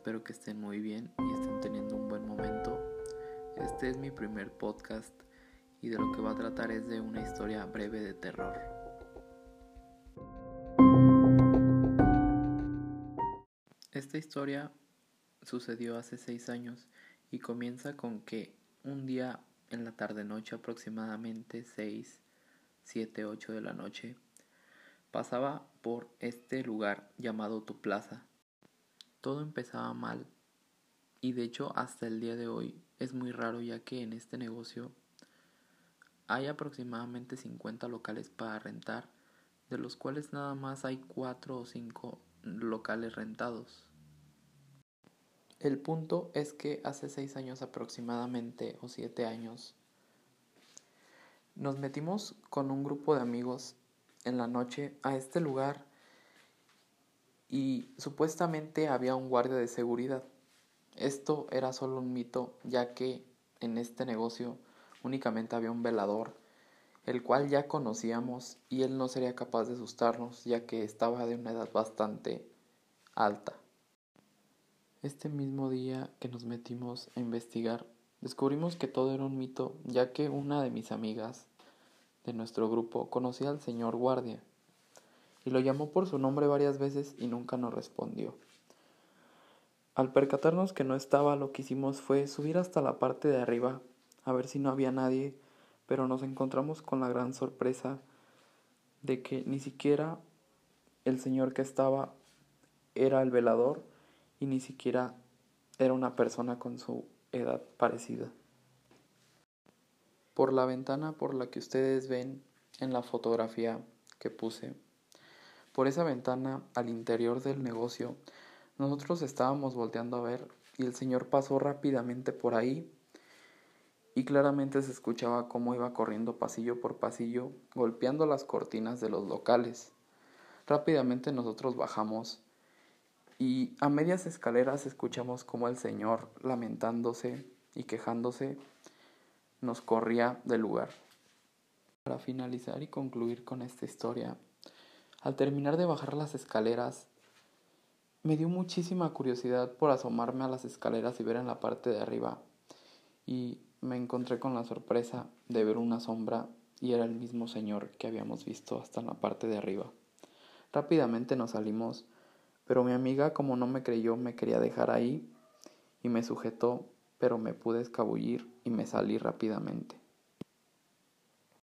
espero que estén muy bien y estén teniendo un buen momento. Este es mi primer podcast y de lo que va a tratar es de una historia breve de terror. Esta historia sucedió hace seis años y comienza con que un día en la tarde noche aproximadamente 6, 7, 8 de la noche pasaba por este lugar llamado Tu Plaza. Todo empezaba mal y de hecho hasta el día de hoy es muy raro ya que en este negocio hay aproximadamente 50 locales para rentar, de los cuales nada más hay 4 o 5 locales rentados. El punto es que hace 6 años aproximadamente o 7 años nos metimos con un grupo de amigos en la noche a este lugar y supuestamente había un guardia de seguridad. Esto era solo un mito, ya que en este negocio únicamente había un velador, el cual ya conocíamos y él no sería capaz de asustarnos, ya que estaba de una edad bastante alta. Este mismo día que nos metimos a investigar, descubrimos que todo era un mito, ya que una de mis amigas de nuestro grupo conocía al señor guardia y lo llamó por su nombre varias veces y nunca nos respondió. Al percatarnos que no estaba, lo que hicimos fue subir hasta la parte de arriba a ver si no había nadie, pero nos encontramos con la gran sorpresa de que ni siquiera el señor que estaba era el velador y ni siquiera era una persona con su edad parecida. Por la ventana por la que ustedes ven en la fotografía que puse, por esa ventana al interior del negocio, nosotros estábamos volteando a ver y el señor pasó rápidamente por ahí y claramente se escuchaba cómo iba corriendo pasillo por pasillo, golpeando las cortinas de los locales. Rápidamente nosotros bajamos y a medias escaleras escuchamos cómo el señor, lamentándose y quejándose, nos corría del lugar. Para finalizar y concluir con esta historia, al terminar de bajar las escaleras, me dio muchísima curiosidad por asomarme a las escaleras y ver en la parte de arriba. Y me encontré con la sorpresa de ver una sombra y era el mismo señor que habíamos visto hasta en la parte de arriba. Rápidamente nos salimos, pero mi amiga como no me creyó me quería dejar ahí y me sujetó, pero me pude escabullir y me salí rápidamente.